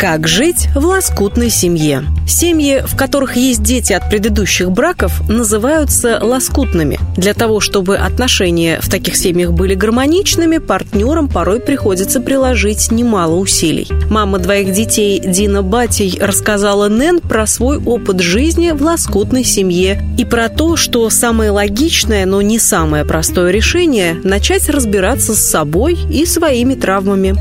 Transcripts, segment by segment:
как жить в лоскутной семье? Семьи, в которых есть дети от предыдущих браков, называются лоскутными. Для того, чтобы отношения в таких семьях были гармоничными, партнерам порой приходится приложить немало усилий. Мама двоих детей Дина Батей рассказала Нэн про свой опыт жизни в лоскутной семье и про то, что самое логичное, но не самое простое решение – начать разбираться с собой и своими травмами.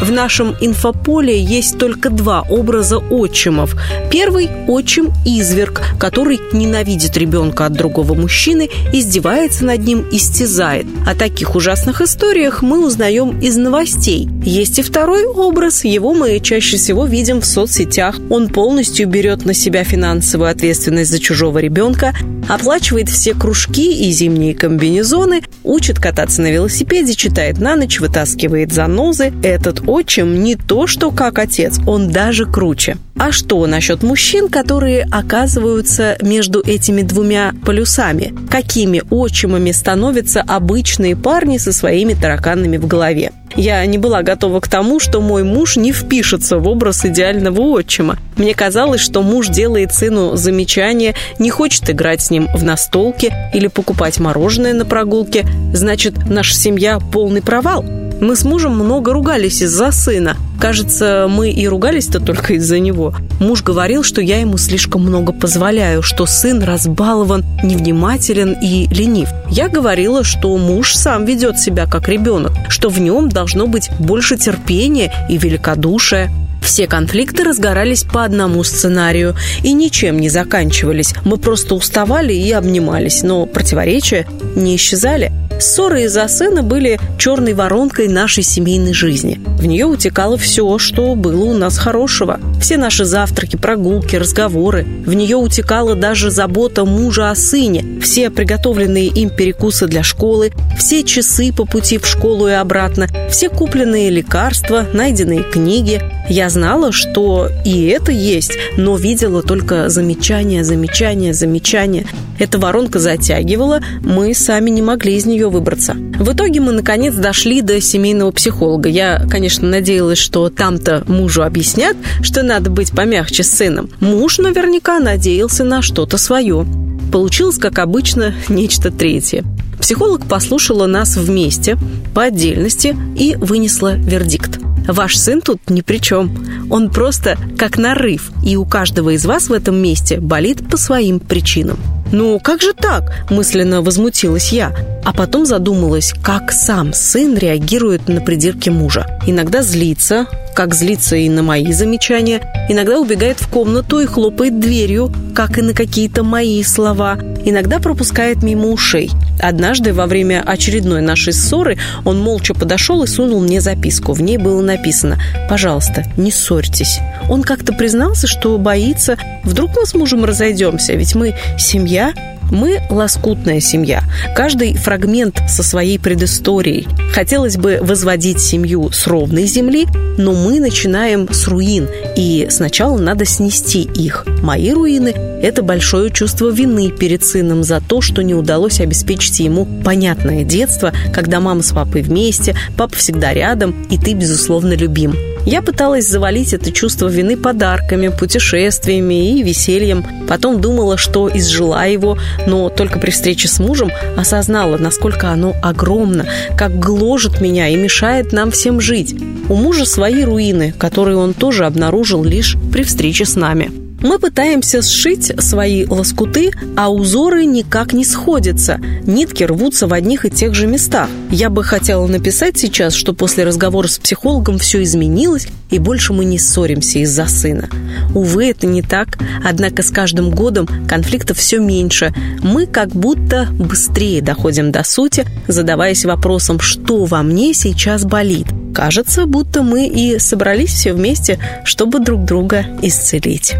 В нашем инфополе есть только два образа отчимов. Первый – отчим-изверг, который ненавидит ребенка от другого мужчины, издевается над ним, истязает. О таких ужасных историях мы узнаем из новостей. Есть и второй образ, его мы чаще всего видим в соцсетях. Он полностью берет на себя финансовую ответственность за чужого ребенка, оплачивает все кружки и зимние комбинезоны, учит кататься на велосипеде, читает на ночь, вытаскивает занозы. Этот отчим не то, что как отец, он даже круче. А что насчет мужчин, которые оказываются между этими двумя полюсами? Какими отчимами становятся обычные парни со своими тараканами в голове? Я не была готова к тому, что мой муж не впишется в образ идеального отчима. Мне казалось, что муж делает сыну замечания, не хочет играть с ним в настолке или покупать мороженое на прогулке. Значит, наша семья полный провал. Мы с мужем много ругались из-за сына. Кажется, мы и ругались-то только из-за него. Муж говорил, что я ему слишком много позволяю, что сын разбалован, невнимателен и ленив. Я говорила, что муж сам ведет себя как ребенок, что в нем должно быть больше терпения и великодушия. Все конфликты разгорались по одному сценарию и ничем не заканчивались. Мы просто уставали и обнимались, но противоречия не исчезали. Ссоры из-за сына были черной воронкой нашей семейной жизни. В нее утекало все, что было у нас хорошего. Все наши завтраки, прогулки, разговоры. В нее утекала даже забота мужа о сыне, все приготовленные им перекусы для школы, все часы по пути в школу и обратно, все купленные лекарства, найденные книги. Я знала, что и это есть, но видела только замечания, замечания, замечания. Эта воронка затягивала, мы сами не могли из нее выбраться. В итоге мы, наконец, дошли до семейного психолога. Я, конечно, надеялась, что там-то мужу объяснят, что надо быть помягче с сыном. Муж наверняка надеялся на что-то свое. Получилось, как обычно, нечто третье. Психолог послушала нас вместе, по отдельности, и вынесла вердикт. Ваш сын тут ни при чем. Он просто как нарыв, и у каждого из вас в этом месте болит по своим причинам. «Ну, как же так?» – мысленно возмутилась я. А потом задумалась, как сам сын реагирует на придирки мужа. Иногда злится, как злится и на мои замечания, иногда убегает в комнату и хлопает дверью, как и на какие-то мои слова, иногда пропускает мимо ушей. Однажды во время очередной нашей ссоры он молча подошел и сунул мне записку. В ней было написано «Пожалуйста, не ссорьтесь». Он как-то признался, что боится, вдруг мы с мужем разойдемся, ведь мы семья, мы лоскутная семья. Каждый фрагмент со своей предысторией. Хотелось бы возводить семью с ровной земли, но мы начинаем с руин, и сначала надо снести их. Мои руины – это большое чувство вины перед сыном за то, что не удалось обеспечить ему понятное детство, когда мама с папой вместе, папа всегда рядом, и ты, безусловно, любим. Я пыталась завалить это чувство вины подарками, путешествиями и весельем. Потом думала, что изжила его, но только при встрече с мужем осознала, насколько оно огромно, как гложет меня и мешает нам всем жить. У мужа свои руины, которые он тоже обнаружил лишь при встрече с нами. Мы пытаемся сшить свои лоскуты, а узоры никак не сходятся. Нитки рвутся в одних и тех же местах. Я бы хотела написать сейчас, что после разговора с психологом все изменилось, и больше мы не ссоримся из-за сына. Увы, это не так. Однако с каждым годом конфликтов все меньше. Мы как будто быстрее доходим до сути, задаваясь вопросом, что во мне сейчас болит. Кажется, будто мы и собрались все вместе, чтобы друг друга исцелить.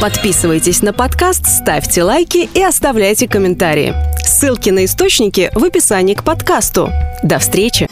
Подписывайтесь на подкаст, ставьте лайки и оставляйте комментарии. Ссылки на источники в описании к подкасту. До встречи!